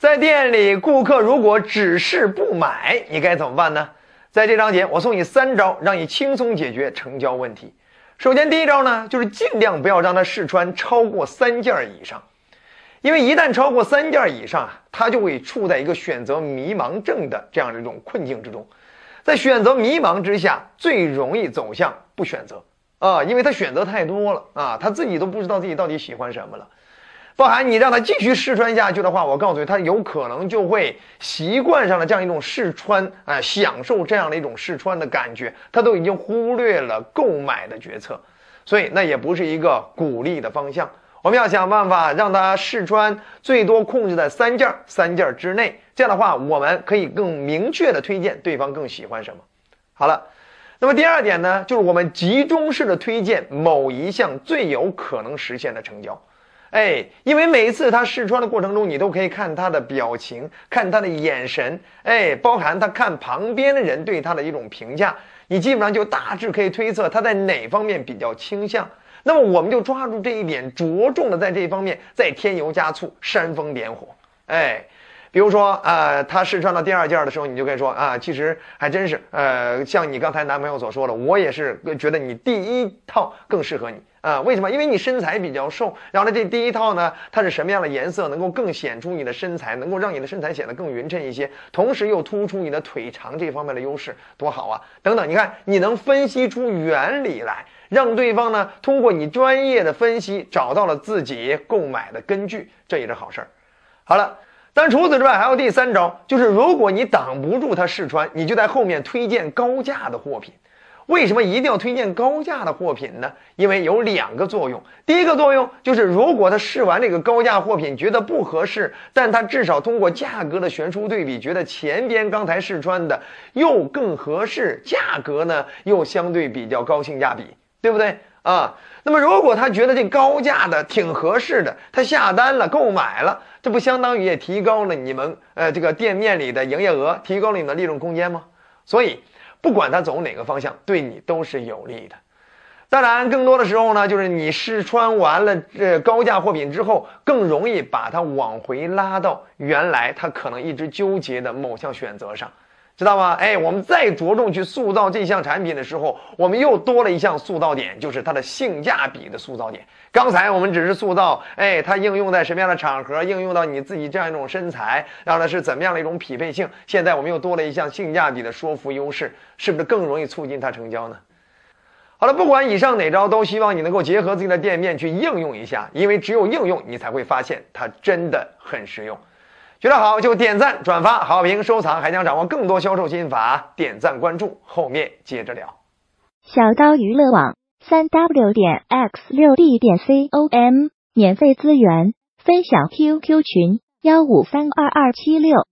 在店里，顾客如果只是不买，你该怎么办呢？在这章节，我送你三招，让你轻松解决成交问题。首先，第一招呢，就是尽量不要让他试穿超过三件以上，因为一旦超过三件以上啊，他就会处在一个选择迷茫症的这样的一种困境之中，在选择迷茫之下，最容易走向不选择啊，因为他选择太多了啊，他自己都不知道自己到底喜欢什么了。包含你让他继续试穿下去的话，我告诉你，他有可能就会习惯上了这样一种试穿，啊，享受这样的一种试穿的感觉，他都已经忽略了购买的决策，所以那也不是一个鼓励的方向。我们要想办法让他试穿，最多控制在三件三件之内，这样的话，我们可以更明确的推荐对方更喜欢什么。好了，那么第二点呢，就是我们集中式的推荐某一项最有可能实现的成交。哎，因为每一次他试穿的过程中，你都可以看他的表情，看他的眼神，哎，包含他看旁边的人对他的一种评价，你基本上就大致可以推测他在哪方面比较倾向。那么我们就抓住这一点，着重的在这一方面再添油加醋，煽风点火。哎，比如说，呃，他试穿到第二件的时候，你就可以说啊，其实还真是，呃，像你刚才男朋友所说的，我也是觉得你第一套更适合你。啊，为什么？因为你身材比较瘦，然后呢，这第一套呢，它是什么样的颜色能够更显出你的身材，能够让你的身材显得更匀称一些，同时又突出你的腿长这方面的优势，多好啊！等等，你看，你能分析出原理来，让对方呢通过你专业的分析找到了自己购买的根据，这也是好事儿。好了，但除此之外还有第三招，就是如果你挡不住他试穿，你就在后面推荐高价的货品。为什么一定要推荐高价的货品呢？因为有两个作用。第一个作用就是，如果他试完这个高价货品觉得不合适，但他至少通过价格的悬殊对比，觉得前边刚才试穿的又更合适，价格呢又相对比较高性价比，对不对啊？那么如果他觉得这高价的挺合适的，他下单了购买了，这不相当于也提高了你们呃这个店面里的营业额，提高了你的利润空间吗？所以。不管他走哪个方向，对你都是有利的。当然，更多的时候呢，就是你试穿完了这高价货品之后，更容易把它往回拉到原来他可能一直纠结的某项选择上。知道吗？哎，我们再着重去塑造这项产品的时候，我们又多了一项塑造点，就是它的性价比的塑造点。刚才我们只是塑造，哎，它应用在什么样的场合，应用到你自己这样一种身材，让它是怎么样的一种匹配性。现在我们又多了一项性价比的说服优势，是不是更容易促进它成交呢？好了，不管以上哪招，都希望你能够结合自己的店面去应用一下，因为只有应用，你才会发现它真的很实用。觉得好就点赞、转发、好评、收藏，还想掌握更多销售心法，点赞关注，后面接着聊。小刀娱乐网三 w 点 x 六 d 点 com 免费资源分享 QQ 群幺五三二二七六。